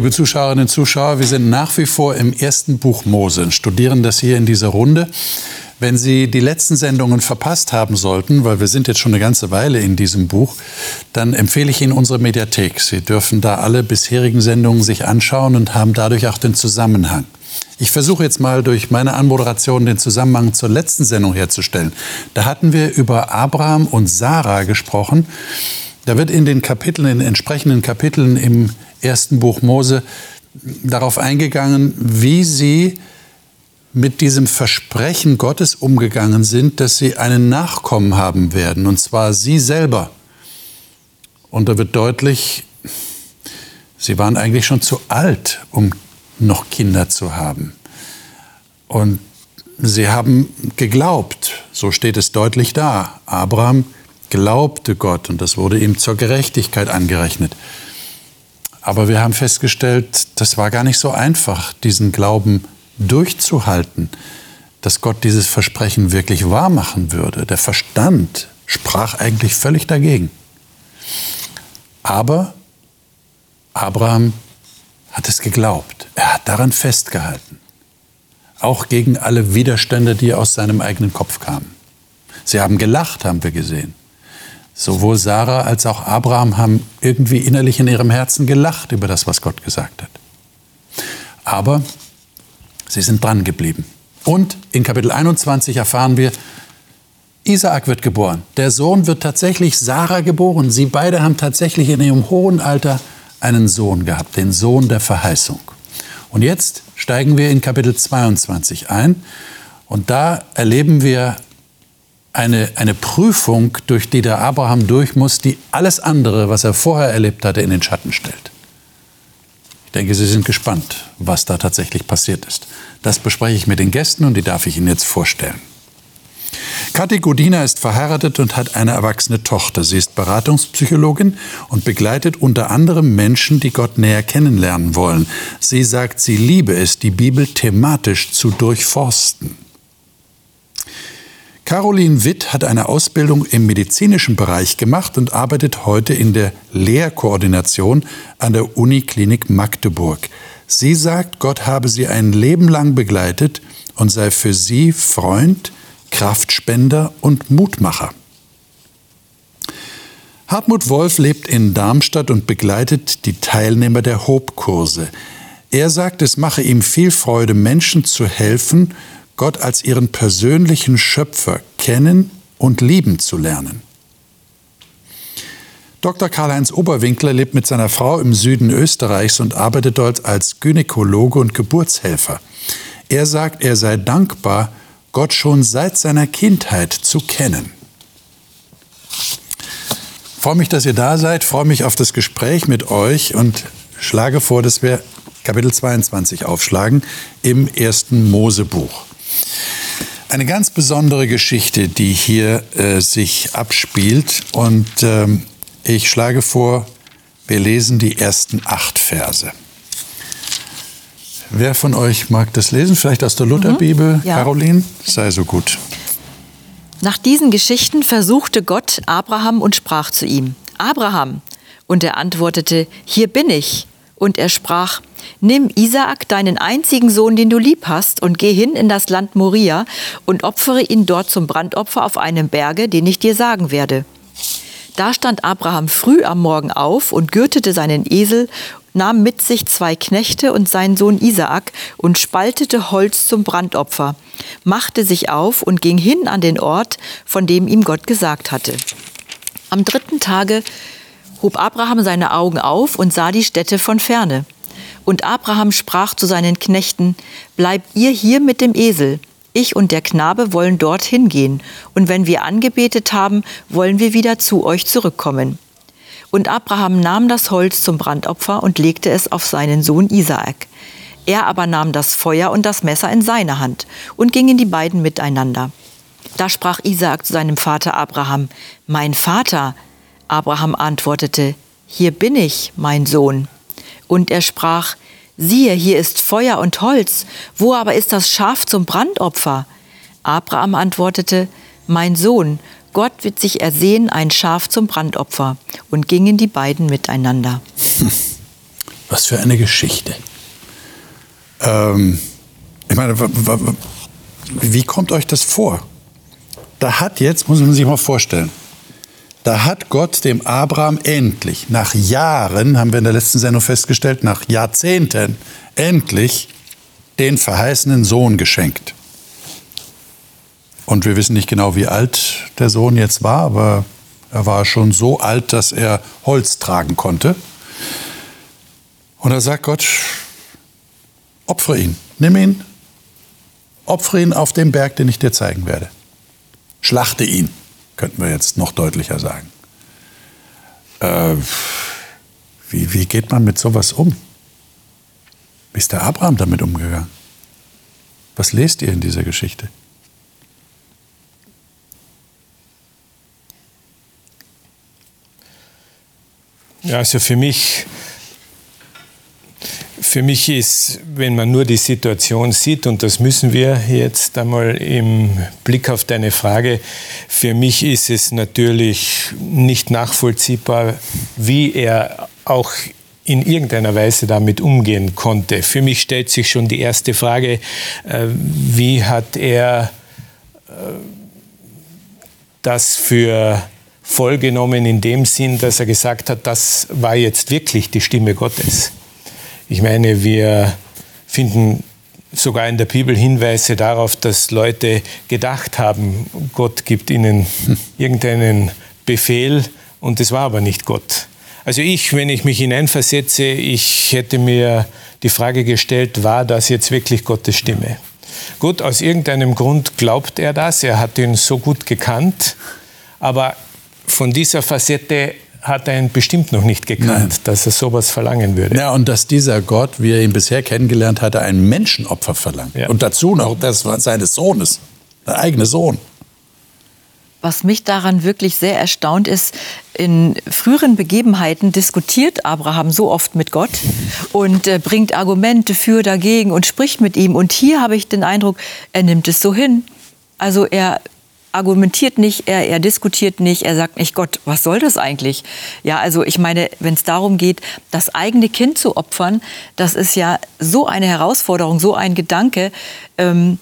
Liebe Zuschauerinnen und Zuschauer, wir sind nach wie vor im ersten Buch Mose und studieren das hier in dieser Runde. Wenn Sie die letzten Sendungen verpasst haben sollten, weil wir sind jetzt schon eine ganze Weile in diesem Buch, dann empfehle ich Ihnen unsere Mediathek. Sie dürfen da alle bisherigen Sendungen sich anschauen und haben dadurch auch den Zusammenhang. Ich versuche jetzt mal durch meine Anmoderation den Zusammenhang zur letzten Sendung herzustellen. Da hatten wir über Abraham und Sarah gesprochen. Da wird in den Kapiteln, in den entsprechenden Kapiteln im ersten Buch Mose darauf eingegangen, wie sie mit diesem Versprechen Gottes umgegangen sind, dass sie einen Nachkommen haben werden, und zwar sie selber. Und da wird deutlich, sie waren eigentlich schon zu alt, um noch Kinder zu haben. Und sie haben geglaubt, so steht es deutlich da. Abraham glaubte Gott und das wurde ihm zur Gerechtigkeit angerechnet. Aber wir haben festgestellt, das war gar nicht so einfach, diesen Glauben durchzuhalten, dass Gott dieses Versprechen wirklich wahr machen würde. Der Verstand sprach eigentlich völlig dagegen. Aber Abraham hat es geglaubt. Er hat daran festgehalten. Auch gegen alle Widerstände, die aus seinem eigenen Kopf kamen. Sie haben gelacht, haben wir gesehen. Sowohl Sarah als auch Abraham haben irgendwie innerlich in ihrem Herzen gelacht über das, was Gott gesagt hat. Aber sie sind dran geblieben. Und in Kapitel 21 erfahren wir, Isaak wird geboren. Der Sohn wird tatsächlich Sarah geboren. Sie beide haben tatsächlich in ihrem hohen Alter einen Sohn gehabt, den Sohn der Verheißung. Und jetzt steigen wir in Kapitel 22 ein und da erleben wir eine, eine Prüfung, durch die der Abraham durch muss, die alles andere, was er vorher erlebt hatte, in den Schatten stellt. Ich denke, Sie sind gespannt, was da tatsächlich passiert ist. Das bespreche ich mit den Gästen und die darf ich Ihnen jetzt vorstellen. Kathi Godina ist verheiratet und hat eine erwachsene Tochter. Sie ist Beratungspsychologin und begleitet unter anderem Menschen, die Gott näher kennenlernen wollen. Sie sagt, sie liebe es, die Bibel thematisch zu durchforsten. Caroline Witt hat eine Ausbildung im medizinischen Bereich gemacht und arbeitet heute in der Lehrkoordination an der Uniklinik Magdeburg. Sie sagt, Gott habe sie ein Leben lang begleitet und sei für sie Freund, Kraftspender und Mutmacher. Hartmut Wolf lebt in Darmstadt und begleitet die Teilnehmer der Hope-Kurse. Er sagt, es mache ihm viel Freude, Menschen zu helfen, Gott als ihren persönlichen Schöpfer kennen und lieben zu lernen. Dr. Karl-Heinz Oberwinkler lebt mit seiner Frau im Süden Österreichs und arbeitet dort als Gynäkologe und Geburtshelfer. Er sagt, er sei dankbar, Gott schon seit seiner Kindheit zu kennen. Ich freue mich, dass ihr da seid, freue mich auf das Gespräch mit euch und schlage vor, dass wir Kapitel 22 aufschlagen im ersten Mosebuch. Eine ganz besondere Geschichte, die hier äh, sich abspielt und ähm, ich schlage vor, wir lesen die ersten acht Verse. Wer von euch mag das lesen? Vielleicht aus der Lutherbibel? Mhm, ja. Caroline, sei so gut. Nach diesen Geschichten versuchte Gott Abraham und sprach zu ihm, Abraham. Und er antwortete, hier bin ich. Und er sprach, nimm Isaak, deinen einzigen Sohn, den du lieb hast, und geh hin in das Land Moria und opfere ihn dort zum Brandopfer auf einem Berge, den ich dir sagen werde. Da stand Abraham früh am Morgen auf und gürtete seinen Esel nahm mit sich zwei Knechte und seinen Sohn Isaak und spaltete Holz zum Brandopfer, machte sich auf und ging hin an den Ort, von dem ihm Gott gesagt hatte. Am dritten Tage hob Abraham seine Augen auf und sah die Städte von ferne. Und Abraham sprach zu seinen Knechten, Bleibt ihr hier mit dem Esel, ich und der Knabe wollen dorthin gehen, und wenn wir angebetet haben, wollen wir wieder zu euch zurückkommen. Und Abraham nahm das Holz zum Brandopfer und legte es auf seinen Sohn Isaak. Er aber nahm das Feuer und das Messer in seine Hand und gingen die beiden miteinander. Da sprach Isaak zu seinem Vater Abraham, Mein Vater. Abraham antwortete, Hier bin ich, mein Sohn. Und er sprach, Siehe, hier ist Feuer und Holz, wo aber ist das Schaf zum Brandopfer? Abraham antwortete, Mein Sohn, Gott wird sich ersehen ein Schaf zum Brandopfer. Und gingen die beiden miteinander. Was für eine Geschichte. Ähm, ich meine, wie kommt euch das vor? Da hat jetzt, muss man sich mal vorstellen, da hat Gott dem Abraham endlich, nach Jahren, haben wir in der letzten Sendung festgestellt, nach Jahrzehnten, endlich den verheißenen Sohn geschenkt. Und wir wissen nicht genau, wie alt der Sohn jetzt war, aber er war schon so alt, dass er Holz tragen konnte. Und da sagt Gott, opfere ihn, nimm ihn, opfere ihn auf dem Berg, den ich dir zeigen werde. Schlachte ihn, könnten wir jetzt noch deutlicher sagen. Äh, wie, wie geht man mit sowas um? Wie ist der Abraham damit umgegangen? Was lest ihr in dieser Geschichte? Ja, also für mich für mich ist, wenn man nur die Situation sieht, und das müssen wir jetzt einmal im Blick auf deine Frage, für mich ist es natürlich nicht nachvollziehbar, wie er auch in irgendeiner Weise damit umgehen konnte. Für mich stellt sich schon die erste Frage, äh, wie hat er äh, das für voll genommen in dem Sinn, dass er gesagt hat, das war jetzt wirklich die Stimme Gottes. Ich meine, wir finden sogar in der Bibel Hinweise darauf, dass Leute gedacht haben, Gott gibt ihnen irgendeinen Befehl und es war aber nicht Gott. Also ich, wenn ich mich hineinversetze, ich hätte mir die Frage gestellt, war das jetzt wirklich Gottes Stimme? Gut, aus irgendeinem Grund glaubt er das, er hat ihn so gut gekannt, aber von dieser Facette hat er ihn bestimmt noch nicht gekannt, Nein. dass er sowas verlangen würde. Ja, und dass dieser Gott, wie er ihn bisher kennengelernt hatte, ein Menschenopfer verlangt. Ja. Und dazu noch das seines Sohnes, der eigene Sohn. Was mich daran wirklich sehr erstaunt ist, in früheren Begebenheiten diskutiert Abraham so oft mit Gott und äh, bringt Argumente für, dagegen und spricht mit ihm. Und hier habe ich den Eindruck, er nimmt es so hin. Also er argumentiert nicht, er, er diskutiert nicht, er sagt nicht, Gott, was soll das eigentlich? Ja, also ich meine, wenn es darum geht, das eigene Kind zu opfern, das ist ja so eine Herausforderung, so ein Gedanke. Ähm,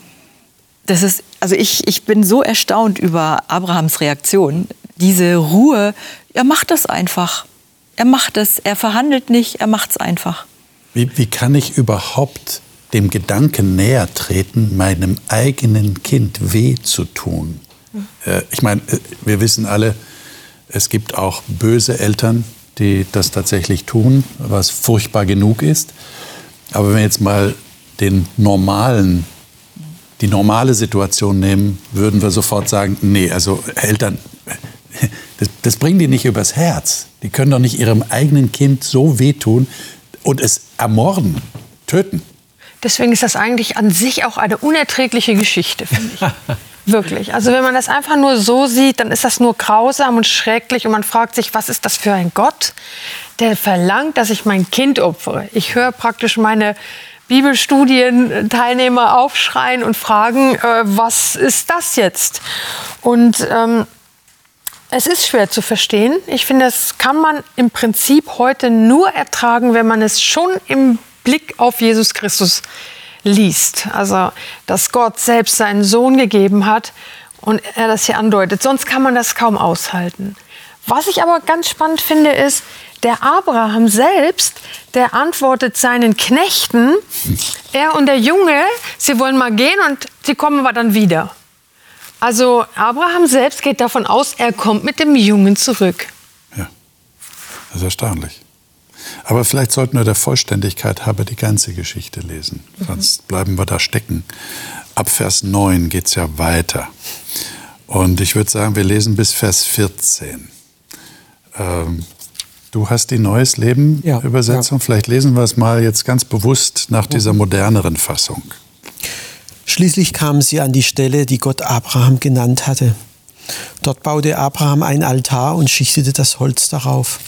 das ist, also ich, ich bin so erstaunt über Abrahams Reaktion. Diese Ruhe, er macht das einfach. Er macht es, er verhandelt nicht, er macht es einfach. Wie, wie kann ich überhaupt dem Gedanken näher treten, meinem eigenen Kind weh zu tun? Äh, ich meine, äh, wir wissen alle, es gibt auch böse Eltern, die das tatsächlich tun, was furchtbar genug ist. Aber wenn wir jetzt mal den normalen, die normale Situation nehmen, würden wir sofort sagen, nee, also Eltern, das, das bringen die nicht übers Herz. Die können doch nicht ihrem eigenen Kind so wehtun und es ermorden, töten. Deswegen ist das eigentlich an sich auch eine unerträgliche Geschichte, finde ich. Wirklich. Also wenn man das einfach nur so sieht, dann ist das nur grausam und schrecklich und man fragt sich, was ist das für ein Gott, der verlangt, dass ich mein Kind opfere. Ich höre praktisch meine Bibelstudienteilnehmer aufschreien und fragen, äh, was ist das jetzt? Und ähm, es ist schwer zu verstehen. Ich finde, das kann man im Prinzip heute nur ertragen, wenn man es schon im Blick auf Jesus Christus liest. Also, dass Gott selbst seinen Sohn gegeben hat und er das hier andeutet. Sonst kann man das kaum aushalten. Was ich aber ganz spannend finde, ist, der Abraham selbst, der antwortet seinen Knechten, er und der Junge, sie wollen mal gehen und sie kommen aber dann wieder. Also Abraham selbst geht davon aus, er kommt mit dem Jungen zurück. Ja, das ist erstaunlich. Aber vielleicht sollten wir der Vollständigkeit halber die ganze Geschichte lesen. Mhm. Sonst bleiben wir da stecken. Ab Vers 9 geht es ja weiter. Und ich würde sagen, wir lesen bis Vers 14. Ähm, du hast die Neues Leben ja, Übersetzung. Ja. Vielleicht lesen wir es mal jetzt ganz bewusst nach dieser moderneren Fassung. Schließlich kamen sie an die Stelle, die Gott Abraham genannt hatte. Dort baute Abraham ein Altar und schichtete das Holz darauf.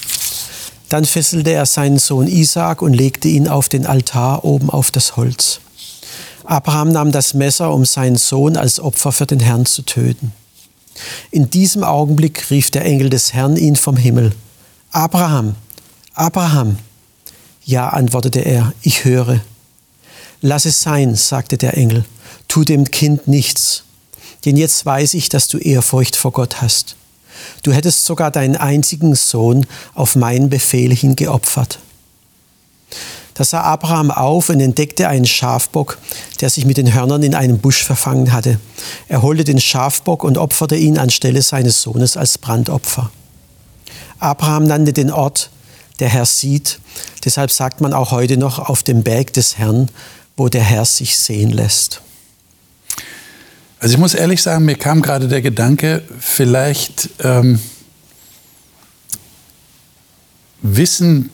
Dann fesselte er seinen Sohn Isaak und legte ihn auf den Altar oben auf das Holz. Abraham nahm das Messer, um seinen Sohn als Opfer für den Herrn zu töten. In diesem Augenblick rief der Engel des Herrn ihn vom Himmel. Abraham, Abraham. Ja, antwortete er, ich höre. Lass es sein, sagte der Engel, tu dem Kind nichts, denn jetzt weiß ich, dass du Ehrfurcht vor Gott hast. Du hättest sogar deinen einzigen Sohn auf meinen Befehl hin geopfert. Da sah Abraham auf und entdeckte einen Schafbock, der sich mit den Hörnern in einem Busch verfangen hatte. Er holte den Schafbock und opferte ihn anstelle seines Sohnes als Brandopfer. Abraham nannte den Ort, der Herr sieht. Deshalb sagt man auch heute noch auf dem Berg des Herrn, wo der Herr sich sehen lässt. Also ich muss ehrlich sagen, mir kam gerade der Gedanke, vielleicht ähm, wissen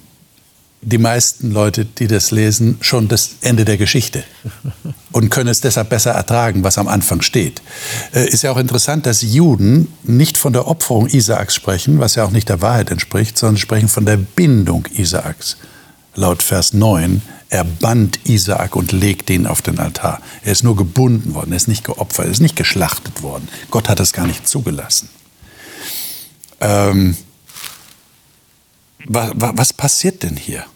die meisten Leute, die das lesen, schon das Ende der Geschichte und können es deshalb besser ertragen, was am Anfang steht. Äh, ist ja auch interessant, dass Juden nicht von der Opferung Isaaks sprechen, was ja auch nicht der Wahrheit entspricht, sondern sprechen von der Bindung Isaaks. Laut Vers 9, er band Isaak und legte ihn auf den Altar. Er ist nur gebunden worden, er ist nicht geopfert, er ist nicht geschlachtet worden. Gott hat es gar nicht zugelassen. Ähm, was, was passiert denn hier?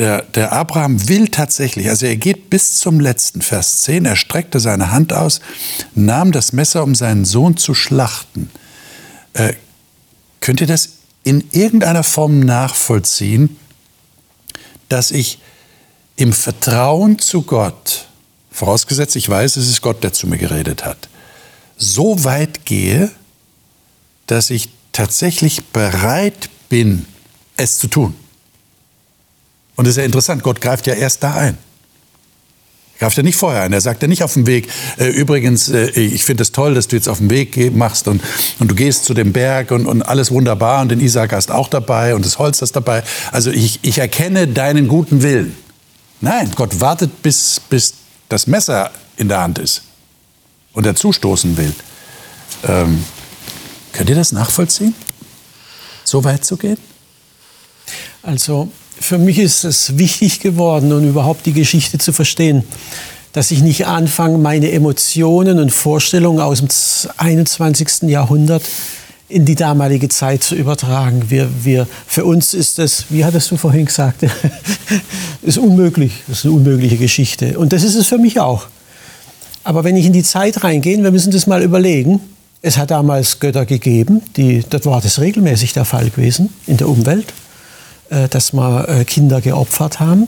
der, der Abraham will tatsächlich, also er geht bis zum letzten, Vers 10, er streckte seine Hand aus, nahm das Messer, um seinen Sohn zu schlachten. Äh, könnt ihr das in irgendeiner Form nachvollziehen, dass ich im Vertrauen zu Gott, vorausgesetzt ich weiß, es ist Gott, der zu mir geredet hat, so weit gehe, dass ich tatsächlich bereit bin, es zu tun. Und das ist ja interessant, Gott greift ja erst da ein. Er greift ja nicht vorher ein. Er sagt ja nicht auf dem Weg, äh, übrigens, äh, ich finde es toll, dass du jetzt auf dem Weg machst und, und du gehst zu dem Berg und, und alles wunderbar und den Isaac hast auch dabei und das Holz ist dabei. Also ich, ich erkenne deinen guten Willen. Nein, Gott wartet, bis, bis das Messer in der Hand ist und er zustoßen will. Ähm, könnt ihr das nachvollziehen? So weit zu gehen? Also für mich ist es wichtig geworden, um überhaupt die Geschichte zu verstehen, dass ich nicht anfange, meine Emotionen und Vorstellungen aus dem 21. Jahrhundert in die damalige Zeit zu übertragen. Wir, wir, für uns ist das, wie hattest du vorhin gesagt, ist unmöglich. Das ist eine unmögliche Geschichte. Und das ist es für mich auch. Aber wenn ich in die Zeit reingehe, wir müssen das mal überlegen. Es hat damals Götter gegeben, die, das war das regelmäßig der Fall gewesen in der Umwelt. Äh, dass wir äh, Kinder geopfert haben.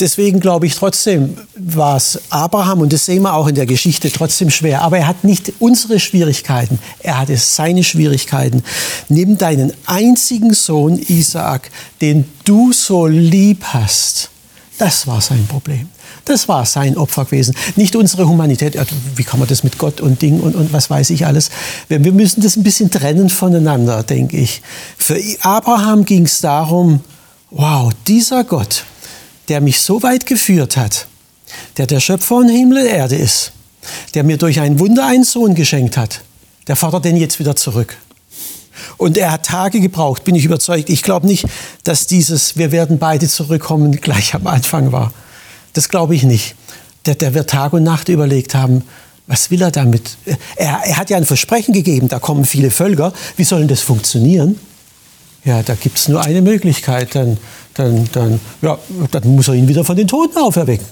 Deswegen glaube ich trotzdem, war es Abraham, und das sehen wir auch in der Geschichte, trotzdem schwer. Aber er hat nicht unsere Schwierigkeiten, er hatte seine Schwierigkeiten. Nimm deinen einzigen Sohn Isaak, den du so lieb hast. Das war sein Problem. Das war sein Opfer gewesen. Nicht unsere Humanität. Wie kann man das mit Gott und Ding und, und was weiß ich alles. Wir müssen das ein bisschen trennen voneinander, denke ich. Für Abraham ging es darum, wow, dieser Gott, der mich so weit geführt hat, der der Schöpfer von Himmel und Erde ist, der mir durch ein Wunder einen Sohn geschenkt hat, der fordert den jetzt wieder zurück. Und er hat Tage gebraucht, bin ich überzeugt. Ich glaube nicht, dass dieses Wir werden beide zurückkommen gleich am Anfang war. Das glaube ich nicht. Der, der wird Tag und Nacht überlegt haben, was will er damit? Er, er hat ja ein Versprechen gegeben, da kommen viele Völker. Wie soll denn das funktionieren? Ja, da gibt es nur eine Möglichkeit. Dann, dann, dann, ja, dann muss er ihn wieder von den Toten auferwecken.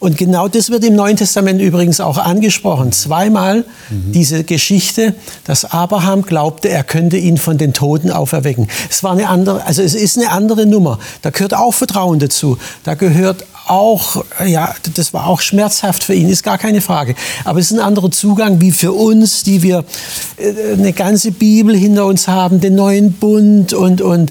Und genau das wird im Neuen Testament übrigens auch angesprochen. Zweimal mhm. diese Geschichte, dass Abraham glaubte, er könnte ihn von den Toten auferwecken. Es war eine andere, also es ist eine andere Nummer. Da gehört auch Vertrauen dazu. Da gehört auch, ja, das war auch schmerzhaft für ihn, ist gar keine Frage. Aber es ist ein anderer Zugang wie für uns, die wir äh, eine ganze Bibel hinter uns haben, den neuen Bund und, und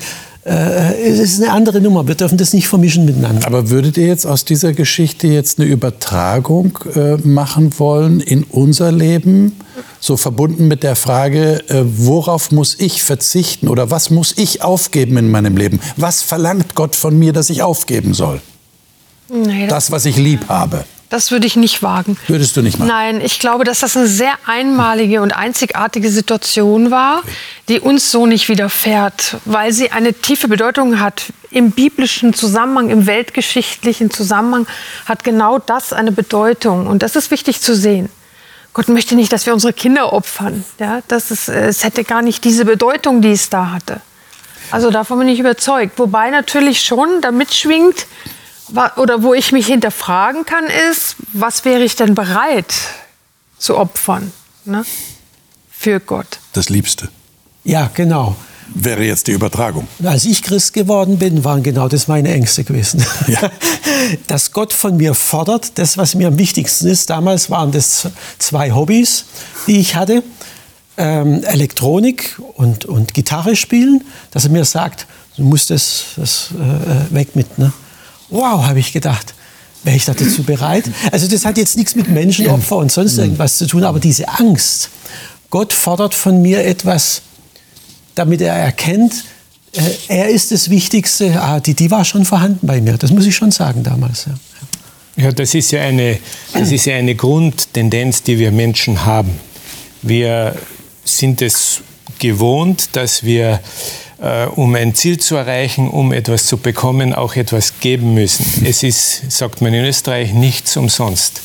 es ist eine andere Nummer. Wir dürfen das nicht vermischen miteinander. Aber würdet ihr jetzt aus dieser Geschichte jetzt eine Übertragung äh, machen wollen in unser Leben? So verbunden mit der Frage, äh, worauf muss ich verzichten oder was muss ich aufgeben in meinem Leben? Was verlangt Gott von mir, dass ich aufgeben soll? Nee, das, das, was ich lieb habe. Das würde ich nicht wagen. Würdest du nicht machen? Nein, ich glaube, dass das eine sehr einmalige und einzigartige Situation war, die uns so nicht widerfährt, weil sie eine tiefe Bedeutung hat. Im biblischen Zusammenhang, im weltgeschichtlichen Zusammenhang hat genau das eine Bedeutung. Und das ist wichtig zu sehen. Gott möchte nicht, dass wir unsere Kinder opfern. Ja, das ist, es hätte gar nicht diese Bedeutung, die es da hatte. Also davon bin ich überzeugt. Wobei natürlich schon damit schwingt, oder wo ich mich hinterfragen kann, ist, was wäre ich denn bereit zu opfern ne? für Gott? Das Liebste. Ja, genau. Wäre jetzt die Übertragung. Als ich Christ geworden bin, waren genau das meine Ängste gewesen. Ja. Dass Gott von mir fordert, das, was mir am wichtigsten ist. Damals waren das zwei Hobbys, die ich hatte. Ähm, Elektronik und, und Gitarre spielen. Dass er mir sagt, du musst das, das äh, weg mit. Ne? Wow, habe ich gedacht. Wäre ich dazu bereit? Also das hat jetzt nichts mit Menschenopfer und sonst irgendwas zu tun, aber diese Angst. Gott fordert von mir etwas, damit er erkennt, äh, er ist das Wichtigste. Ah, die, die war schon vorhanden bei mir. Das muss ich schon sagen damals. Ja, ja das, ist ja eine, das ist ja eine Grundtendenz, die wir Menschen haben. Wir sind es gewohnt, dass wir um ein Ziel zu erreichen, um etwas zu bekommen, auch etwas geben müssen. Es ist, sagt man in Österreich, nichts umsonst.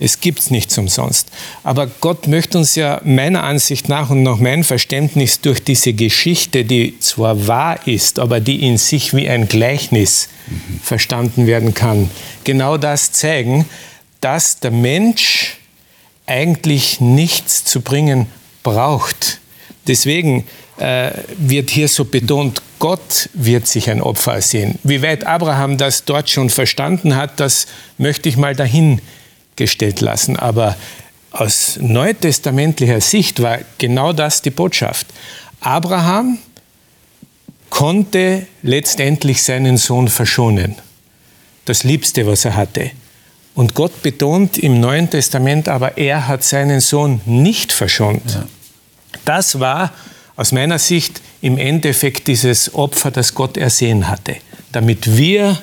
Es gibt nichts umsonst. Aber Gott möchte uns ja meiner Ansicht nach und nach meinem Verständnis durch diese Geschichte, die zwar wahr ist, aber die in sich wie ein Gleichnis verstanden werden kann, genau das zeigen, dass der Mensch eigentlich nichts zu bringen braucht. Deswegen äh, wird hier so betont, Gott wird sich ein Opfer ersehen. Wie weit Abraham das dort schon verstanden hat, das möchte ich mal dahingestellt lassen. Aber aus neutestamentlicher Sicht war genau das die Botschaft. Abraham konnte letztendlich seinen Sohn verschonen. Das Liebste, was er hatte. Und Gott betont im Neuen Testament aber, er hat seinen Sohn nicht verschont. Ja. Das war aus meiner Sicht im Endeffekt dieses Opfer, das Gott ersehen hatte, damit wir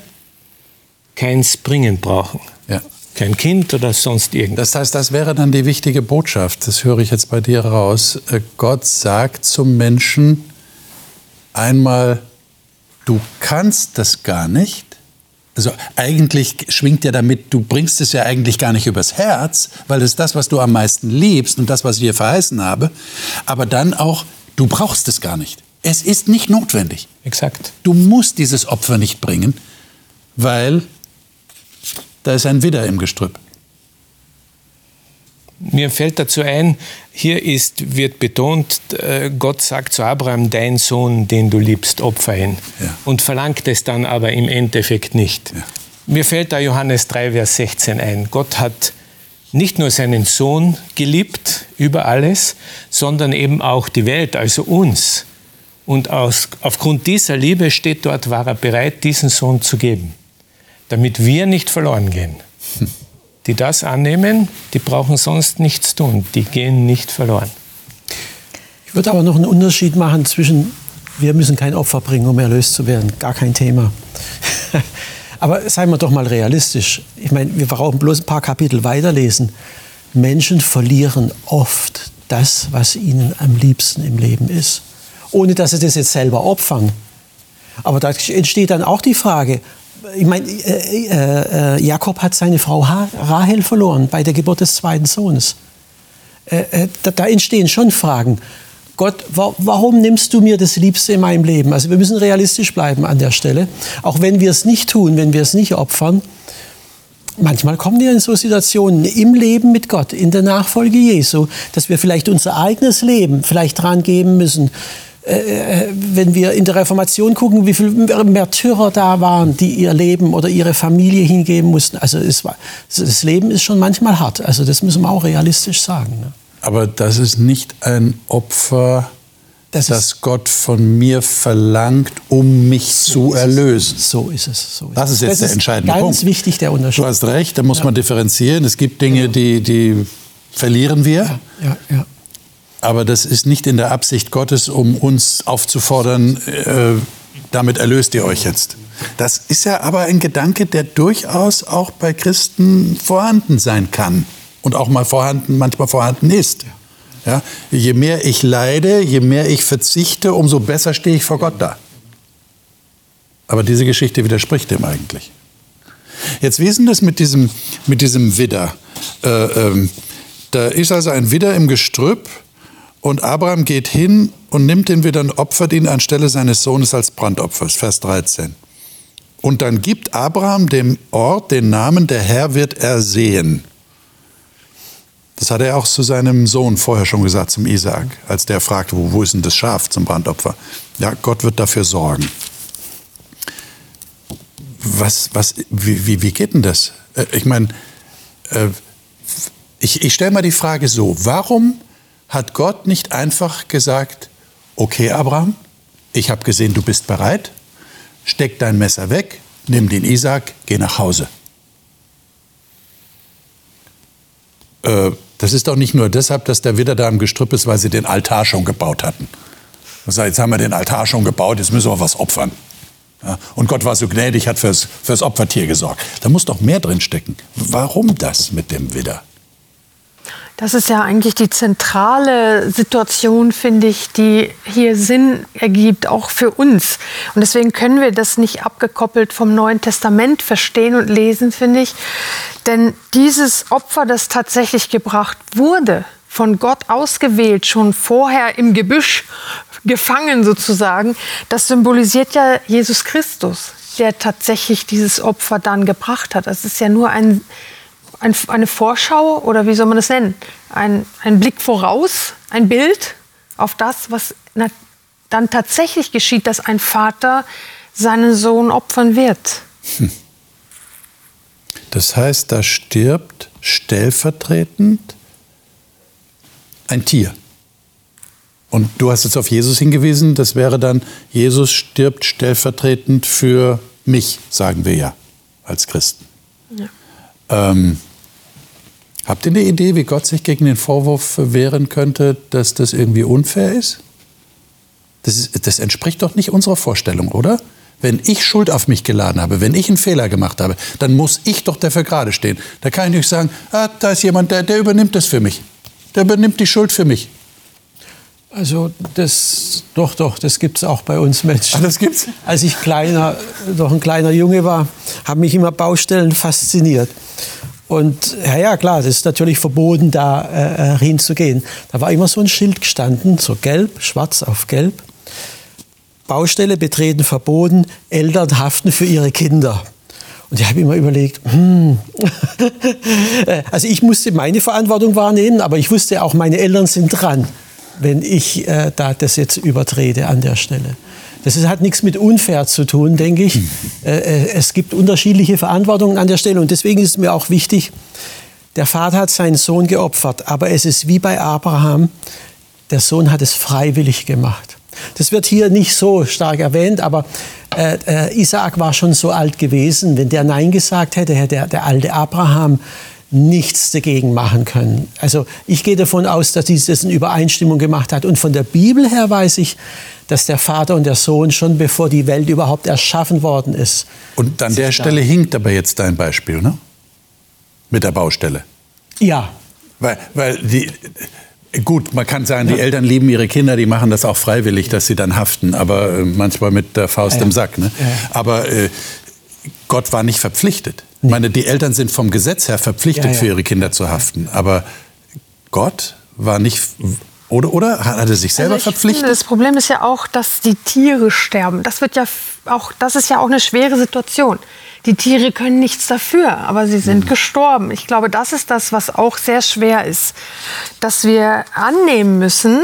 keins bringen brauchen. Ja. Kein Kind oder sonst irgendwas. Das heißt, das wäre dann die wichtige Botschaft, das höre ich jetzt bei dir raus. Äh, Gott sagt zum Menschen einmal, du kannst das gar nicht. Also eigentlich schwingt ja damit, du bringst es ja eigentlich gar nicht übers Herz, weil ist das, was du am meisten liebst und das, was ich dir verheißen habe. Aber dann auch, Du brauchst es gar nicht. Es ist nicht notwendig. Exakt. Du musst dieses Opfer nicht bringen, weil da ist ein Widder im Gestrüpp. Mir fällt dazu ein, hier ist, wird betont, äh, Gott sagt zu Abraham, dein Sohn, den du liebst, opfer ihn. Ja. Und verlangt es dann aber im Endeffekt nicht. Ja. Mir fällt da Johannes 3, Vers 16 ein. Gott hat nicht nur seinen Sohn geliebt über alles, sondern eben auch die Welt, also uns. Und aus, aufgrund dieser Liebe steht dort, war er bereit, diesen Sohn zu geben, damit wir nicht verloren gehen. Die das annehmen, die brauchen sonst nichts tun, die gehen nicht verloren. Ich würde aber noch einen Unterschied machen zwischen, wir müssen kein Opfer bringen, um erlöst zu werden, gar kein Thema. Aber seien wir doch mal realistisch. Ich meine, wir brauchen bloß ein paar Kapitel weiterlesen. Menschen verlieren oft das, was ihnen am liebsten im Leben ist, ohne dass sie das jetzt selber opfern. Aber da entsteht dann auch die Frage, ich meine, äh, äh, äh Jakob hat seine Frau Rahel verloren bei der Geburt des zweiten Sohnes. Äh, äh, da, da entstehen schon Fragen. Gott, warum nimmst du mir das Liebste in meinem Leben? Also wir müssen realistisch bleiben an der Stelle. Auch wenn wir es nicht tun, wenn wir es nicht opfern. Manchmal kommen wir in so Situationen im Leben mit Gott, in der Nachfolge Jesu, dass wir vielleicht unser eigenes Leben vielleicht dran geben müssen. Äh, äh wenn wir in der Reformation gucken, wie viele Märtyrer da waren, die ihr Leben oder ihre Familie hingeben mussten. Also war, das Leben ist schon manchmal hart. Also das müssen wir auch realistisch sagen. Ne? Aber das ist nicht ein Opfer, das, das Gott von mir verlangt, um mich so zu erlösen. So ist es. So ist das ist jetzt das der entscheidende ganz Punkt. Ganz wichtig, der Unterschied. Du hast recht, da muss ja. man differenzieren. Es gibt Dinge, die, die verlieren wir. Ja, ja, ja. Aber das ist nicht in der Absicht Gottes, um uns aufzufordern, äh, damit erlöst ihr euch jetzt. Das ist ja aber ein Gedanke, der durchaus auch bei Christen vorhanden sein kann und auch mal vorhanden, manchmal vorhanden ist. Ja, je mehr ich leide, je mehr ich verzichte, umso besser stehe ich vor Gott da. Aber diese Geschichte widerspricht dem eigentlich. Jetzt, wie ist denn das mit diesem, mit diesem Widder? Äh, ähm, da ist also ein Widder im Gestrüpp Und Abraham geht hin und nimmt ihn wieder und opfert ihn anstelle seines Sohnes als Brandopfer. Vers 13. Und dann gibt Abraham dem Ort den Namen, der Herr wird ersehen. Das hat er auch zu seinem Sohn vorher schon gesagt, zum Isaak, als der fragte, wo, wo ist denn das Schaf zum Brandopfer? Ja, Gott wird dafür sorgen. Was, was, wie, wie, wie geht denn das? Äh, ich meine, äh, ich, ich stelle mal die Frage so, warum hat Gott nicht einfach gesagt, okay Abraham, ich habe gesehen, du bist bereit, steck dein Messer weg, nimm den Isaac, geh nach Hause. Äh, das ist doch nicht nur deshalb, dass der Widder da im Gestrüpp ist, weil sie den Altar schon gebaut hatten. Das heißt, jetzt haben wir den Altar schon gebaut, jetzt müssen wir was opfern. Ja, und Gott war so gnädig, hat fürs, fürs Opfertier gesorgt. Da muss doch mehr drin stecken. Warum das mit dem Widder? Das ist ja eigentlich die zentrale Situation, finde ich, die hier Sinn ergibt, auch für uns. Und deswegen können wir das nicht abgekoppelt vom Neuen Testament verstehen und lesen, finde ich. Denn dieses Opfer, das tatsächlich gebracht wurde, von Gott ausgewählt, schon vorher im Gebüsch gefangen sozusagen, das symbolisiert ja Jesus Christus, der tatsächlich dieses Opfer dann gebracht hat. Das ist ja nur ein ein, eine Vorschau oder wie soll man das nennen? Ein, ein Blick voraus, ein Bild auf das, was dann tatsächlich geschieht, dass ein Vater seinen Sohn opfern wird. Hm. Das heißt, da stirbt stellvertretend ein Tier. Und du hast jetzt auf Jesus hingewiesen, das wäre dann, Jesus stirbt stellvertretend für mich, sagen wir ja als Christen. Ja. Ähm, habt ihr eine Idee, wie Gott sich gegen den Vorwurf wehren könnte, dass das irgendwie unfair ist? Das, ist, das entspricht doch nicht unserer Vorstellung, oder? Wenn ich Schuld auf mich geladen habe, wenn ich einen Fehler gemacht habe, dann muss ich doch dafür gerade stehen. Da kann ich nicht sagen, ah, da ist jemand, der, der übernimmt das für mich. Der übernimmt die Schuld für mich. Also das, doch, doch, das gibt es auch bei uns Menschen. Ach, das gibt's? Als ich kleiner, doch ein kleiner Junge war, haben mich immer Baustellen fasziniert. Und ja, ja, klar, das ist natürlich verboten, da äh, äh, hinzugehen. Da war immer so ein Schild gestanden, so gelb, schwarz auf gelb. Baustelle betreten verboten, Eltern haften für ihre Kinder. Und ich habe immer überlegt, hm, also ich musste meine Verantwortung wahrnehmen, aber ich wusste auch, meine Eltern sind dran, wenn ich äh, da das jetzt übertrete an der Stelle. Das hat nichts mit unfair zu tun, denke ich. Mhm. Es gibt unterschiedliche Verantwortungen an der Stelle und deswegen ist es mir auch wichtig, der Vater hat seinen Sohn geopfert, aber es ist wie bei Abraham, der Sohn hat es freiwillig gemacht. Das wird hier nicht so stark erwähnt, aber äh, äh, Isaak war schon so alt gewesen. Wenn der Nein gesagt hätte, hätte der, der alte Abraham nichts dagegen machen können. Also ich gehe davon aus, dass dies das in Übereinstimmung gemacht hat. Und von der Bibel her weiß ich, dass der Vater und der Sohn schon bevor die Welt überhaupt erschaffen worden ist. Und an der Stelle hinkt aber jetzt dein Beispiel, ne? Mit der Baustelle. Ja. Weil, weil die, gut, man kann sagen, die Eltern lieben ihre Kinder, die machen das auch freiwillig, dass sie dann haften, aber äh, manchmal mit der Faust ja. im Sack. Ne? Ja. Aber äh, Gott war nicht verpflichtet. Nee. Meine, die Eltern sind vom Gesetz her verpflichtet, ja, für ihre Kinder zu haften. Aber Gott war nicht oder, oder hat er sich selber also verpflichtet? Finde, das Problem ist ja auch, dass die Tiere sterben. Das wird ja auch, das ist ja auch eine schwere Situation. Die Tiere können nichts dafür, aber sie sind mhm. gestorben. Ich glaube, das ist das, was auch sehr schwer ist, dass wir annehmen müssen,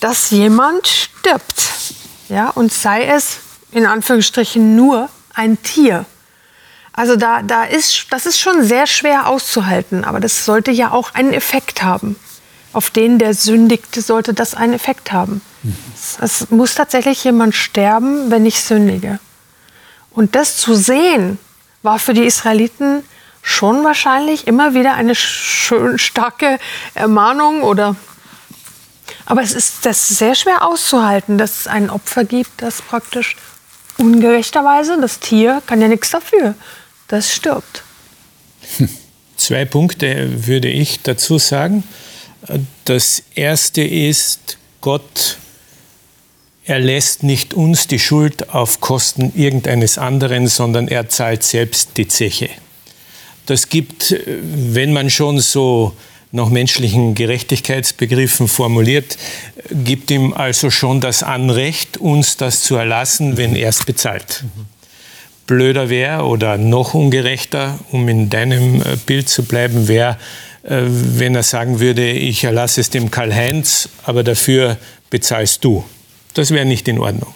dass jemand stirbt, ja, und sei es in Anführungsstrichen nur ein Tier. Also da, da ist, das ist schon sehr schwer auszuhalten, aber das sollte ja auch einen Effekt haben auf den, der sündigt, sollte das einen Effekt haben. Mhm. Es muss tatsächlich jemand sterben, wenn ich sündige. Und das zu sehen, war für die Israeliten schon wahrscheinlich immer wieder eine schön starke Ermahnung oder aber es ist das sehr schwer auszuhalten, dass es ein Opfer gibt, das praktisch ungerechterweise, das Tier kann ja nichts dafür, das stirbt. Hm. Zwei Punkte würde ich dazu sagen. Das erste ist, Gott erlässt nicht uns die Schuld auf Kosten irgendeines anderen, sondern er zahlt selbst die Zeche. Das gibt, wenn man schon so nach menschlichen Gerechtigkeitsbegriffen formuliert, gibt ihm also schon das Anrecht, uns das zu erlassen, wenn er es bezahlt. Blöder wäre oder noch ungerechter, um in deinem äh, Bild zu bleiben, wäre, äh, wenn er sagen würde, ich erlasse es dem Karl-Heinz, aber dafür bezahlst du. Das wäre nicht in Ordnung.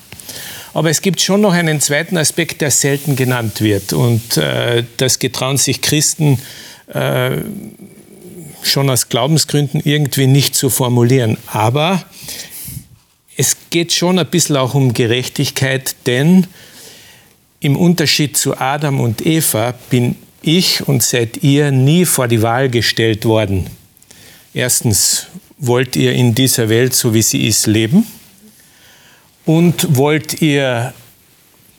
Aber es gibt schon noch einen zweiten Aspekt, der selten genannt wird. Und äh, das getrauen sich Christen äh, schon aus Glaubensgründen irgendwie nicht zu formulieren. Aber es geht schon ein bisschen auch um Gerechtigkeit, denn im Unterschied zu Adam und Eva bin ich und seid ihr nie vor die Wahl gestellt worden. Erstens, wollt ihr in dieser Welt, so wie sie ist, leben? Und wollt ihr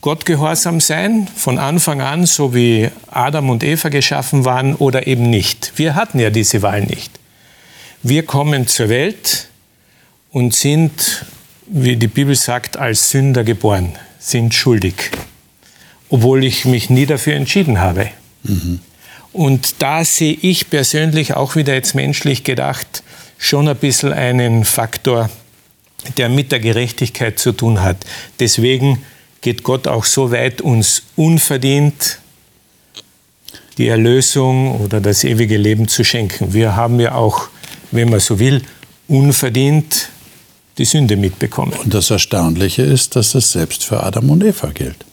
Gott gehorsam sein, von Anfang an, so wie Adam und Eva geschaffen waren, oder eben nicht. Wir hatten ja diese Wahl nicht. Wir kommen zur Welt und sind, wie die Bibel sagt, als Sünder geboren, sind schuldig, obwohl ich mich nie dafür entschieden habe. Mhm. Und da sehe ich persönlich auch wieder jetzt menschlich gedacht schon ein bisschen einen Faktor, der mit der Gerechtigkeit zu tun hat. Deswegen geht Gott auch so weit, uns unverdient die Erlösung oder das ewige Leben zu schenken. Wir haben ja auch, wenn man so will, unverdient die Sünde mitbekommen. Und das Erstaunliche ist, dass das selbst für Adam und Eva gilt.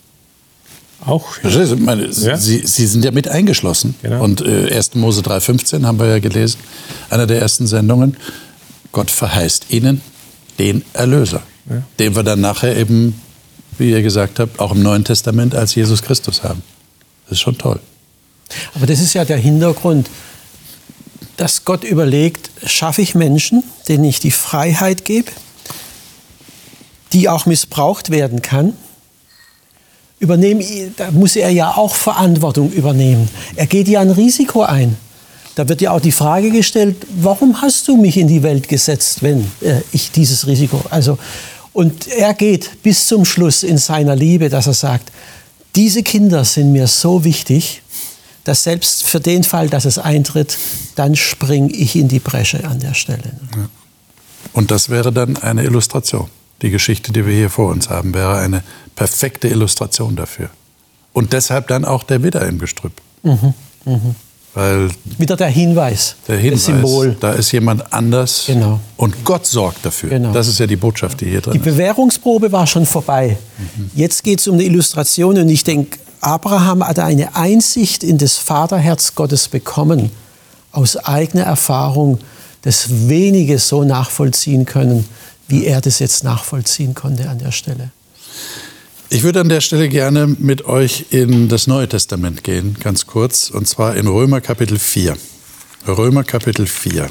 Auch. Ja. Meine, ja. Sie, Sie, sind ja mit eingeschlossen. Genau. Und äh, 1. Mose 3,15 haben wir ja gelesen, einer der ersten Sendungen. Gott verheißt ihnen den Erlöser, ja. den wir dann nachher eben wie ihr gesagt habt, auch im Neuen Testament als Jesus Christus haben. Das ist schon toll. Aber das ist ja der Hintergrund, dass Gott überlegt, schaffe ich Menschen, denen ich die Freiheit gebe, die auch missbraucht werden kann. Übernehmen, da muss er ja auch Verantwortung übernehmen. Er geht ja ein Risiko ein. Da wird ja auch die Frage gestellt, warum hast du mich in die Welt gesetzt, wenn äh, ich dieses Risiko, also und er geht bis zum Schluss in seiner Liebe, dass er sagt, diese Kinder sind mir so wichtig, dass selbst für den Fall, dass es eintritt, dann springe ich in die Bresche an der Stelle. Ja. Und das wäre dann eine Illustration. Die Geschichte, die wir hier vor uns haben, wäre eine perfekte Illustration dafür. Und deshalb dann auch der Widder im Gestrüpp. Mhm, mh. Weil Wieder der Hinweis, der Hinweis, das Symbol. Da ist jemand anders genau. und Gott sorgt dafür. Genau. Das ist ja die Botschaft, die hier drin ist. Die Bewährungsprobe war schon vorbei. Mhm. Jetzt geht es um eine Illustration und ich denke, Abraham hat eine Einsicht in das Vaterherz Gottes bekommen, aus eigener Erfahrung, das wenige so nachvollziehen können, wie er das jetzt nachvollziehen konnte an der Stelle. Ich würde an der Stelle gerne mit euch in das Neue Testament gehen, ganz kurz, und zwar in Römer Kapitel 4. Römer Kapitel 4.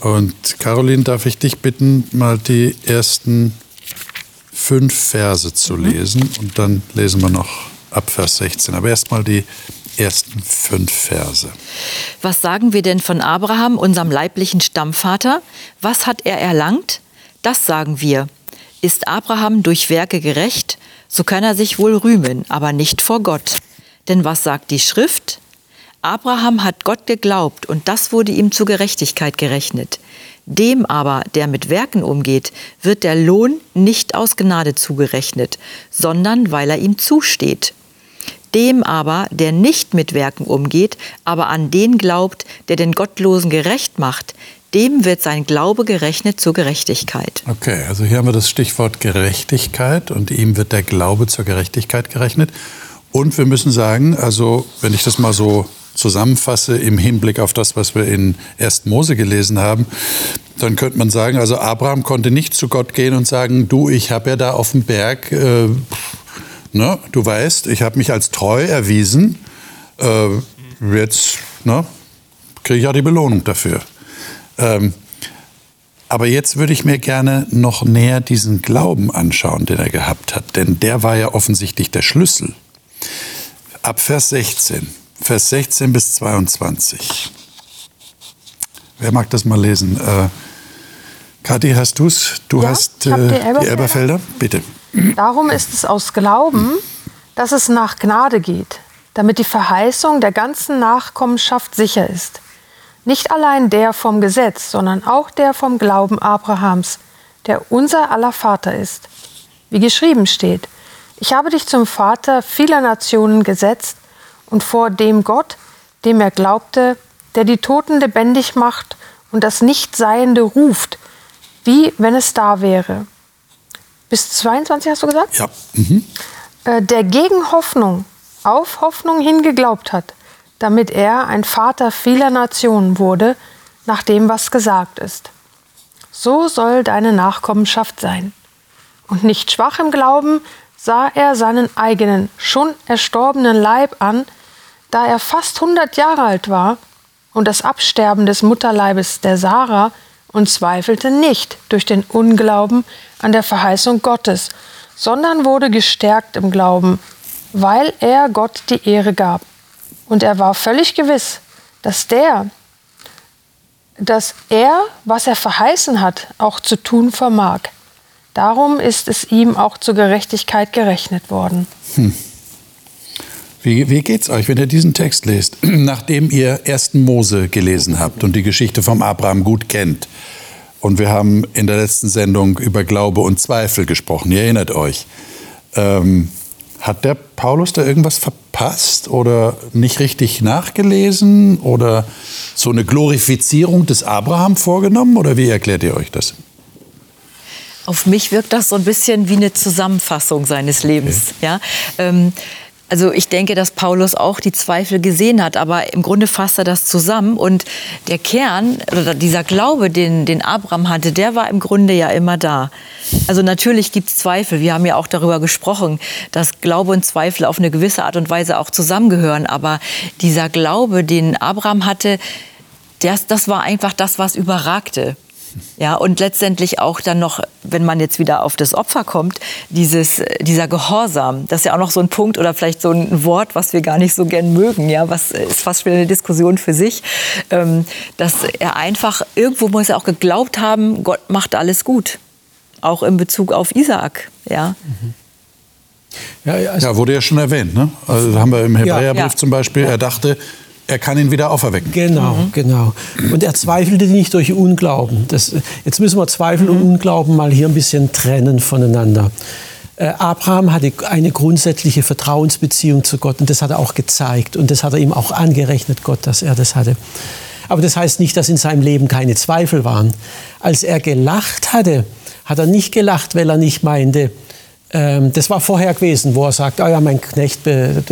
Und Caroline, darf ich dich bitten, mal die ersten fünf Verse zu mhm. lesen und dann lesen wir noch ab Vers 16. Aber erstmal die ersten fünf Verse. Was sagen wir denn von Abraham, unserem leiblichen Stammvater? Was hat er erlangt? Das sagen wir. Ist Abraham durch Werke gerecht, so kann er sich wohl rühmen, aber nicht vor Gott. Denn was sagt die Schrift? Abraham hat Gott geglaubt und das wurde ihm zur Gerechtigkeit gerechnet. Dem aber, der mit Werken umgeht, wird der Lohn nicht aus Gnade zugerechnet, sondern weil er ihm zusteht. Dem aber, der nicht mit Werken umgeht, aber an den glaubt, der den Gottlosen gerecht macht, dem wird sein Glaube gerechnet zur Gerechtigkeit. Okay, also hier haben wir das Stichwort Gerechtigkeit und ihm wird der Glaube zur Gerechtigkeit gerechnet. Und wir müssen sagen, also wenn ich das mal so zusammenfasse im Hinblick auf das, was wir in 1. Mose gelesen haben, dann könnte man sagen, also Abraham konnte nicht zu Gott gehen und sagen, du, ich habe ja da auf dem Berg, äh, ne, du weißt, ich habe mich als treu erwiesen, äh, jetzt ne, kriege ich ja die Belohnung dafür. Ähm, aber jetzt würde ich mir gerne noch näher diesen Glauben anschauen, den er gehabt hat. Denn der war ja offensichtlich der Schlüssel. Ab Vers 16. Vers 16 bis 22. Wer mag das mal lesen? Äh, Kathi, hast du's? Du ja, hast äh, die, Elberfelder. die Elberfelder? Bitte. Darum ist es aus Glauben, dass es nach Gnade geht, damit die Verheißung der ganzen Nachkommenschaft sicher ist. Nicht allein der vom Gesetz, sondern auch der vom Glauben Abrahams, der unser aller Vater ist. Wie geschrieben steht, ich habe dich zum Vater vieler Nationen gesetzt und vor dem Gott, dem er glaubte, der die Toten lebendig macht und das Nichtseiende ruft, wie wenn es da wäre. Bis 22 hast du gesagt? Ja. Mhm. Äh, der gegen Hoffnung auf Hoffnung hin geglaubt hat, damit er ein Vater vieler Nationen wurde, nach dem, was gesagt ist. So soll deine Nachkommenschaft sein. Und nicht schwach im Glauben sah er seinen eigenen, schon erstorbenen Leib an, da er fast 100 Jahre alt war, und das Absterben des Mutterleibes der Sarah und zweifelte nicht durch den Unglauben an der Verheißung Gottes, sondern wurde gestärkt im Glauben, weil er Gott die Ehre gab. Und er war völlig gewiss, dass der, dass er, was er verheißen hat, auch zu tun vermag. Darum ist es ihm auch zur Gerechtigkeit gerechnet worden. Hm. Wie, wie geht's euch, wenn ihr diesen Text lest, nachdem ihr 1. Mose gelesen habt und die Geschichte vom Abraham gut kennt? Und wir haben in der letzten Sendung über Glaube und Zweifel gesprochen. Ihr erinnert euch. Ähm, hat der Paulus da irgendwas verpasst oder nicht richtig nachgelesen oder so eine Glorifizierung des Abraham vorgenommen? Oder wie erklärt ihr euch das? Auf mich wirkt das so ein bisschen wie eine Zusammenfassung seines Lebens. Okay. Ja? Ähm, also ich denke, dass Paulus auch die Zweifel gesehen hat, aber im Grunde fasst er das zusammen. Und der Kern oder dieser Glaube, den, den Abraham hatte, der war im Grunde ja immer da. Also natürlich gibt es Zweifel. Wir haben ja auch darüber gesprochen, dass Glaube und Zweifel auf eine gewisse Art und Weise auch zusammengehören. Aber dieser Glaube, den Abraham hatte, das, das war einfach das, was überragte. Ja, und letztendlich auch dann noch, wenn man jetzt wieder auf das Opfer kommt, dieses, dieser Gehorsam, das ist ja auch noch so ein Punkt oder vielleicht so ein Wort, was wir gar nicht so gern mögen, ja, was ist fast wieder eine Diskussion für sich, ähm, dass er einfach, irgendwo muss er auch geglaubt haben, Gott macht alles gut. Auch in Bezug auf Isaak, ja. Mhm. Ja, also ja, wurde ja schon erwähnt. Ne? Also haben wir im Hebräerbrief ja, ja. zum Beispiel, er dachte, er kann ihn wieder auferwecken. Genau, mhm. genau. Und er zweifelte nicht durch Unglauben. Das, jetzt müssen wir Zweifel mhm. und Unglauben mal hier ein bisschen trennen voneinander. Äh, Abraham hatte eine grundsätzliche Vertrauensbeziehung zu Gott und das hat er auch gezeigt und das hat er ihm auch angerechnet, Gott, dass er das hatte. Aber das heißt nicht, dass in seinem Leben keine Zweifel waren. Als er gelacht hatte, hat er nicht gelacht, weil er nicht meinte, ähm, das war vorher gewesen, wo er sagt, oh ja, mein Knecht, der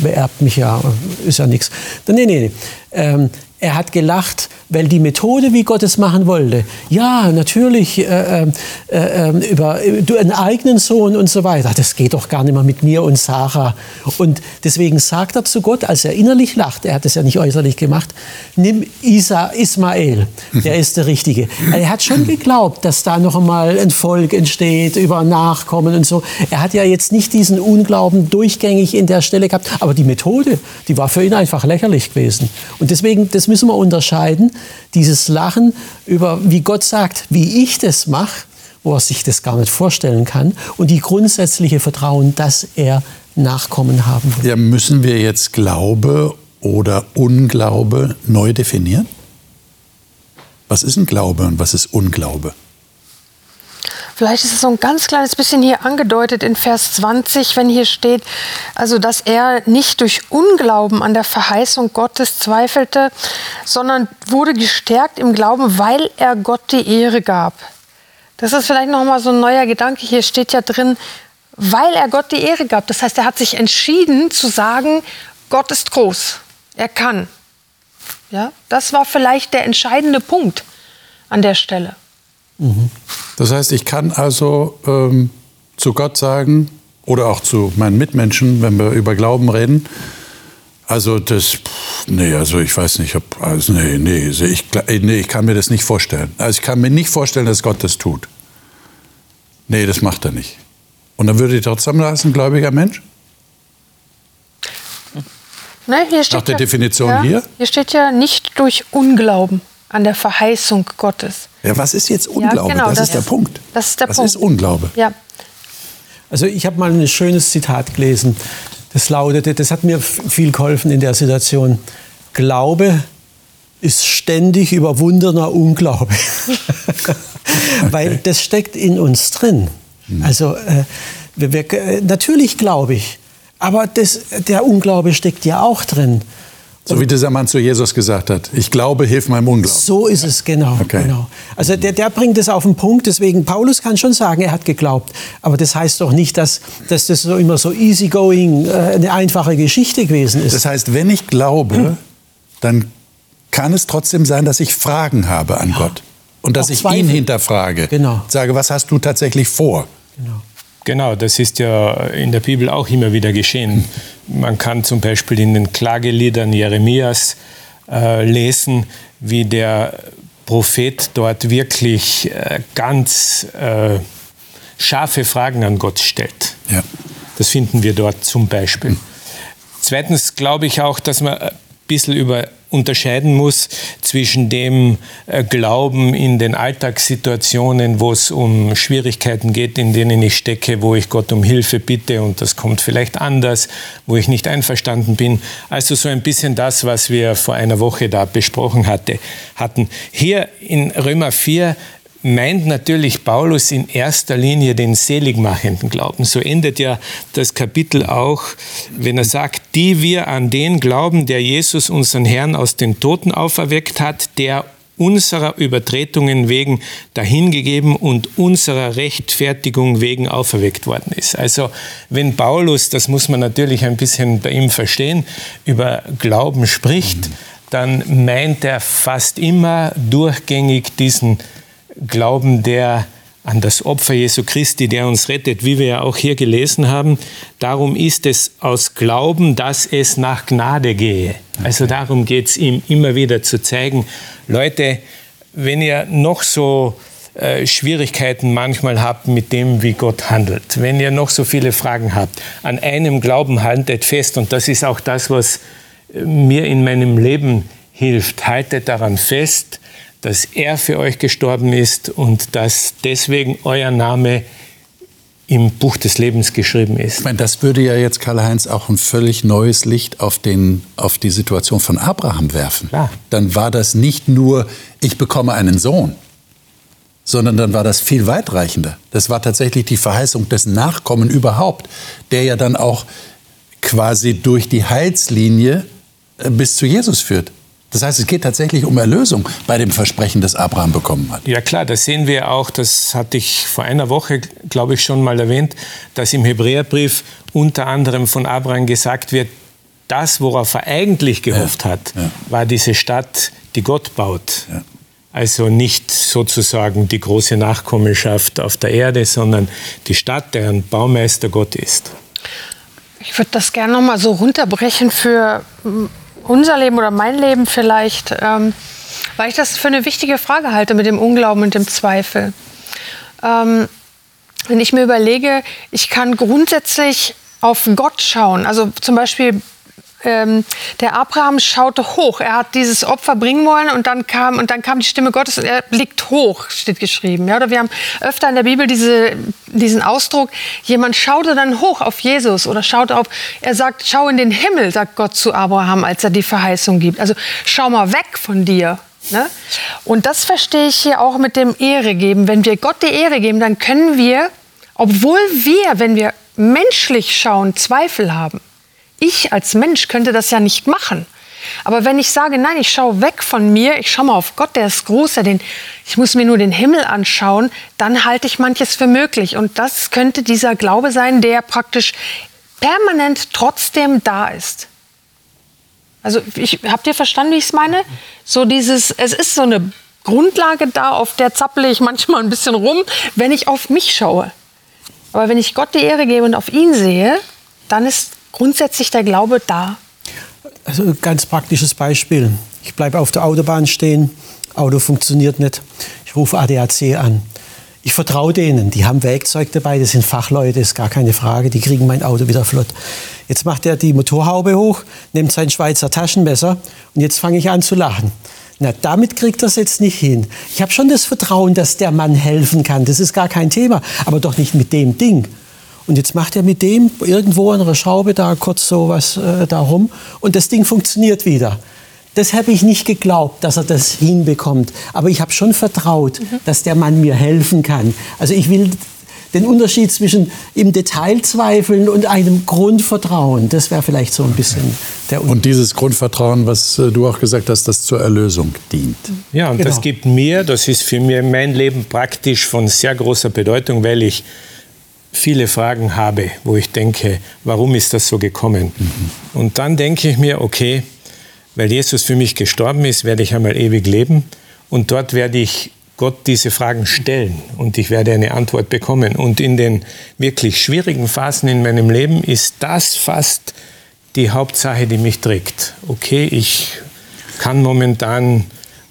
beerbt mich ja, ist ja nichts. Nee, nee, nee. Ähm, er hat gelacht, weil die Methode, wie Gott es machen wollte, ja, natürlich äh, äh, äh, über du, einen eigenen Sohn und so weiter, das geht doch gar nicht mehr mit mir und Sarah. Und deswegen sagt er zu Gott, als er innerlich lacht, er hat es ja nicht äußerlich gemacht, nimm Isa, Ismael, der ist der Richtige. Er hat schon geglaubt, dass da noch einmal ein Volk entsteht, über Nachkommen und so. Er hat ja jetzt nicht diesen Unglauben durchgängig in der Stelle gehabt, aber die Methode, die war für ihn einfach lächerlich gewesen. Und deswegen, das müssen wir unterscheiden, dieses Lachen über, wie Gott sagt, wie ich das mache, wo er sich das gar nicht vorstellen kann, und die grundsätzliche Vertrauen, dass er Nachkommen haben wird. Ja, müssen wir jetzt Glaube oder Unglaube neu definieren? Was ist ein Glaube und was ist Unglaube? Vielleicht ist es so ein ganz kleines bisschen hier angedeutet in Vers 20, wenn hier steht, also dass er nicht durch Unglauben an der Verheißung Gottes zweifelte, sondern wurde gestärkt im Glauben, weil er Gott die Ehre gab. Das ist vielleicht noch mal so ein neuer Gedanke. Hier steht ja drin, weil er Gott die Ehre gab. Das heißt, er hat sich entschieden zu sagen, Gott ist groß. Er kann. Ja, das war vielleicht der entscheidende Punkt an der Stelle. Das heißt, ich kann also ähm, zu Gott sagen oder auch zu meinen Mitmenschen, wenn wir über Glauben reden, also das, nee, also ich weiß nicht, ob, also nee, nee, ich, nee, ich kann mir das nicht vorstellen. Also ich kann mir nicht vorstellen, dass Gott das tut. Nee, das macht er nicht. Und dann würde ich trotzdem das ein gläubiger Mensch? Steht Nach der ja, Definition ja, hier? Hier steht ja nicht durch Unglauben an der Verheißung Gottes. Ja, was ist jetzt Unglaube? Ja, genau, das, das, ist der Punkt. Das ist der was Punkt. ist Unglaube? Ja. Also ich habe mal ein schönes Zitat gelesen. Das lautete, das hat mir viel geholfen in der Situation. Glaube ist ständig überwundener Unglaube. Weil das steckt in uns drin. Also äh, wir, wir, äh, natürlich glaube ich, aber das, der Unglaube steckt ja auch drin. So wie dieser Mann zu Jesus gesagt hat, ich glaube, hilf meinem Unglauben. So ist es, genau. Okay. genau. Also der, der bringt es auf den Punkt, deswegen, Paulus kann schon sagen, er hat geglaubt. Aber das heißt doch nicht, dass, dass das so immer so easygoing, äh, eine einfache Geschichte gewesen ist. Das heißt, wenn ich glaube, dann kann es trotzdem sein, dass ich Fragen habe an Gott. Und dass Auch ich Zweifel. ihn hinterfrage. Genau. Sage, was hast du tatsächlich vor? genau. Genau, das ist ja in der Bibel auch immer wieder geschehen. Man kann zum Beispiel in den Klageliedern Jeremias äh, lesen, wie der Prophet dort wirklich äh, ganz äh, scharfe Fragen an Gott stellt. Ja. Das finden wir dort zum Beispiel. Zweitens glaube ich auch, dass man ein bisschen über unterscheiden muss zwischen dem äh, Glauben in den Alltagssituationen, wo es um Schwierigkeiten geht, in denen ich stecke, wo ich Gott um Hilfe bitte und das kommt vielleicht anders, wo ich nicht einverstanden bin. Also so ein bisschen das, was wir vor einer Woche da besprochen hatte, hatten. Hier in Römer 4 meint natürlich Paulus in erster Linie den seligmachenden Glauben. So endet ja das Kapitel auch, wenn er sagt, die wir an den glauben, der Jesus, unseren Herrn, aus den Toten auferweckt hat, der unserer Übertretungen wegen dahingegeben und unserer Rechtfertigung wegen auferweckt worden ist. Also wenn Paulus, das muss man natürlich ein bisschen bei ihm verstehen, über Glauben spricht, dann meint er fast immer durchgängig diesen Glauben, der an das Opfer Jesu Christi, der uns rettet, wie wir ja auch hier gelesen haben. Darum ist es aus Glauben, dass es nach Gnade gehe. Also darum geht es ihm immer wieder zu zeigen, Leute, wenn ihr noch so äh, Schwierigkeiten manchmal habt mit dem, wie Gott handelt, wenn ihr noch so viele Fragen habt, an einem Glauben haltet fest und das ist auch das, was äh, mir in meinem Leben hilft. Haltet daran fest, dass er für euch gestorben ist und dass deswegen euer Name im Buch des Lebens geschrieben ist. Ich meine, das würde ja jetzt Karl-Heinz auch ein völlig neues Licht auf, den, auf die Situation von Abraham werfen. Klar. Dann war das nicht nur, ich bekomme einen Sohn, sondern dann war das viel weitreichender. Das war tatsächlich die Verheißung des Nachkommen überhaupt, der ja dann auch quasi durch die Heilslinie äh, bis zu Jesus führt. Das heißt, es geht tatsächlich um Erlösung bei dem Versprechen, das Abraham bekommen hat. Ja klar, das sehen wir auch, das hatte ich vor einer Woche, glaube ich, schon mal erwähnt, dass im Hebräerbrief unter anderem von Abraham gesagt wird, das, worauf er eigentlich gehofft Ja, hat, ja. war diese Stadt, die Gott baut. Ja. Also nicht sozusagen die große Nachkommenschaft auf der Erde, sondern die Stadt, deren Baumeister Gott ist. Ich würde das gerne noch mal so runterbrechen für unser Leben oder mein Leben vielleicht, ähm, weil ich das für eine wichtige Frage halte mit dem Unglauben und dem Zweifel. Ähm, wenn ich mir überlege, ich kann grundsätzlich auf Gott schauen, also zum Beispiel ähm, der Abraham schaute hoch. Er hat dieses Opfer bringen wollen und dann kam und dann kam die Stimme Gottes und er blickt hoch, steht geschrieben. Ja, oder wir haben öfter in der Bibel diese, diesen Ausdruck: Jemand schaute dann hoch auf Jesus oder schaut auf. Er sagt: Schau in den Himmel, sagt Gott zu Abraham, als er die Verheißung gibt. Also schau mal weg von dir. Ne? Und das verstehe ich hier auch mit dem Ehre geben. Wenn wir Gott die Ehre geben, dann können wir, obwohl wir, wenn wir menschlich schauen, Zweifel haben. Ich als Mensch könnte das ja nicht machen. Aber wenn ich sage, nein, ich schaue weg von mir, ich schaue mal auf Gott, der ist groß, der den, ich muss mir nur den Himmel anschauen, dann halte ich manches für möglich. Und das könnte dieser Glaube sein, der praktisch permanent trotzdem da ist. Also ich, habt ihr verstanden, wie ich es meine? So dieses, es ist so eine Grundlage da, auf der zapple ich manchmal ein bisschen rum, wenn ich auf mich schaue. Aber wenn ich Gott die Ehre gebe und auf ihn sehe, dann ist grundsätzlich der Glaube da. Also ein ganz praktisches Beispiel. Ich bleibe auf der Autobahn stehen, Auto funktioniert nicht. Ich rufe ADAC an. Ich vertraue denen, die haben Werkzeug dabei, das sind Fachleute, ist gar keine Frage, die kriegen mein Auto wieder flott. Jetzt macht er die Motorhaube hoch, nimmt sein Schweizer Taschenmesser und jetzt fange ich an zu lachen. Na, damit kriegt es jetzt nicht hin. Ich habe schon das Vertrauen, dass der Mann helfen kann, das ist gar kein Thema, aber doch nicht mit dem Ding. Und jetzt macht er mit dem irgendwo an einer Schraube da kurz so was äh, da rum und das Ding funktioniert wieder. das habe ich nicht geglaubt, dass er das hinbekommt. Aber ich habe schon vertraut, mhm. dass der Mann mir helfen kann. Also ich will den Unterschied zwischen im Detail zweifeln und einem Grundvertrauen, das wäre vielleicht so ein bisschen der Unterschied. Und dieses Grundvertrauen, was äh, du auch gesagt hast, das zur Erlösung dient. Ja, und genau. das gibt mir, das ist für mich mein Leben praktisch von sehr großer Bedeutung, weil ich viele Fragen habe, wo ich denke, warum ist das so gekommen? Mhm. Und dann denke ich mir, okay, weil Jesus für mich gestorben ist, werde ich einmal ewig leben und dort werde ich Gott diese Fragen stellen und ich werde eine Antwort bekommen. Und in den wirklich schwierigen Phasen in meinem Leben ist das fast die Hauptsache, die mich trägt. Okay, ich kann momentan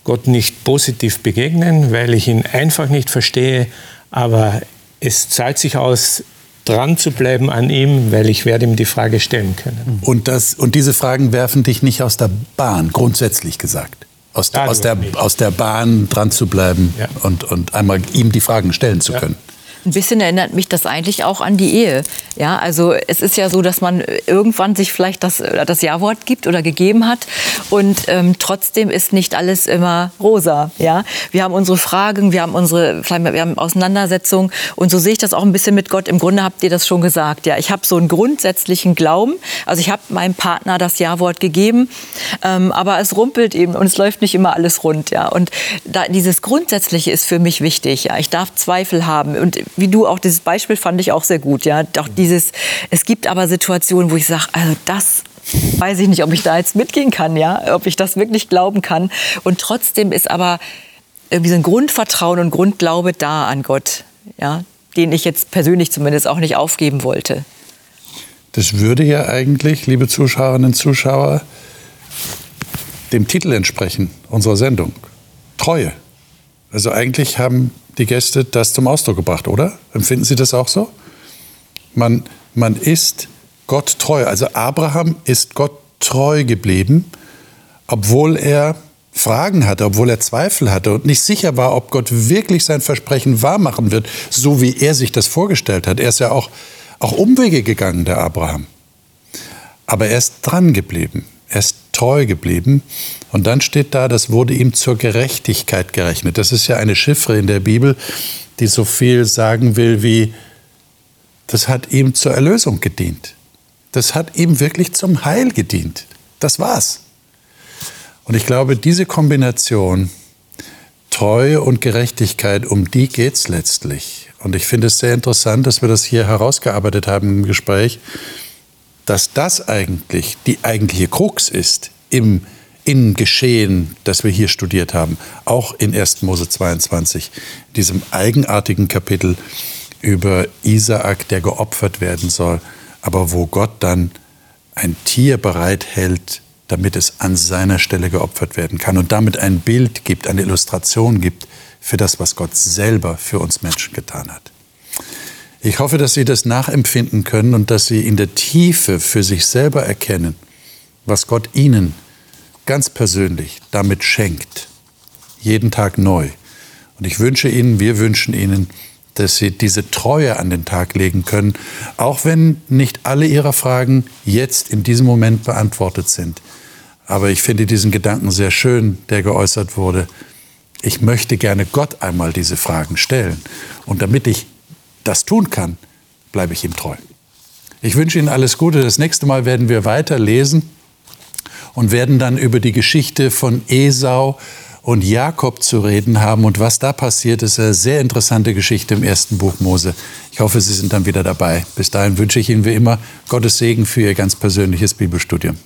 Gott nicht positiv begegnen, weil ich ihn einfach nicht verstehe, aber es zahlt sich aus, dran zu bleiben an ihm, weil ich werde ihm die Frage stellen können. Und, das, und diese Fragen werfen dich nicht aus der Bahn, grundsätzlich gesagt aus, der, aus, der, aus der Bahn dran zu bleiben ja. und, und einmal ihm die Fragen stellen zu können. Ein bisschen erinnert mich das eigentlich auch an die Ehe. Ja, also es ist ja so, dass man irgendwann sich vielleicht das, das Ja-Wort gibt oder gegeben hat und ähm, trotzdem ist nicht alles immer rosa. Ja, wir haben unsere Fragen, wir haben unsere, wir haben Auseinandersetzungen und so sehe ich das auch ein bisschen mit Gott. Im Grunde habt ihr das schon gesagt. Ja, ich habe so einen grundsätzlichen Glauben. Also ich habe meinem Partner das Ja-Wort gegeben, ähm, aber es rumpelt eben und es läuft nicht immer alles rund. Ja, und da, dieses Grundsätzliche ist für mich wichtig. Ja, ich darf Zweifel haben und wie du auch dieses Beispiel fand ich auch sehr gut. Ja, auch dieses, es gibt aber Situationen, wo ich sage, also das weiß ich nicht, ob ich da jetzt mitgehen kann, ja, ob ich das wirklich glauben kann. Und trotzdem ist aber irgendwie so ein Grundvertrauen und Grundglaube da an Gott, ja, den ich jetzt persönlich zumindest auch nicht aufgeben wollte. Das würde ja eigentlich, liebe Zuschauerinnen und Zuschauer, dem Titel entsprechen unserer Sendung. Treue. Also eigentlich haben die Gäste das zum Ausdruck gebracht, oder? Empfinden Sie das auch so? Man, man ist Gott treu. Also Abraham ist Gott treu geblieben, obwohl er Fragen hatte, obwohl er Zweifel hatte und nicht sicher war, ob Gott wirklich sein Versprechen wahrmachen wird, so wie er sich das vorgestellt hat. Er ist ja auch, auch Umwege gegangen, der Abraham. Aber er ist dran geblieben. Er ist treu geblieben. Und dann steht da, das wurde ihm zur Gerechtigkeit gerechnet. Das ist ja eine Chiffre in der Bibel, die so viel sagen will wie, das hat ihm zur Erlösung gedient. Das hat ihm wirklich zum Heil gedient. Das war's. Und ich glaube, diese Kombination Treue und Gerechtigkeit, um die geht's letztlich. Und ich finde es sehr interessant, dass wir das hier herausgearbeitet haben im Gespräch, dass das eigentlich die eigentliche Krux ist im, im Geschehen, das wir hier studiert haben, auch in 1. Mose 22, diesem eigenartigen Kapitel über Isaak, der geopfert werden soll, aber wo Gott dann ein Tier bereithält, damit es an seiner Stelle geopfert werden kann und damit ein Bild gibt, eine Illustration gibt für das, was Gott selber für uns Menschen getan hat. Ich hoffe, dass Sie das nachempfinden können und dass Sie in der Tiefe für sich selber erkennen, was Gott Ihnen ganz persönlich damit schenkt. Jeden Tag neu. Und ich wünsche Ihnen, wir wünschen Ihnen, dass Sie diese Treue an den Tag legen können, auch wenn nicht alle Ihrer Fragen jetzt in diesem Moment beantwortet sind. Aber ich finde diesen Gedanken sehr schön, der geäußert wurde. Ich möchte gerne Gott einmal diese Fragen stellen. Und damit ich das tun kann, bleibe ich ihm treu. Ich wünsche Ihnen alles Gute. Das nächste Mal werden wir weiter lesen und werden dann über die Geschichte von Esau und Jakob zu reden haben. Und was da passiert, ist eine sehr interessante Geschichte im ersten Buch Mose. Ich hoffe, Sie sind dann wieder dabei. Bis dahin wünsche ich Ihnen wie immer Gottes Segen für Ihr ganz persönliches Bibelstudium.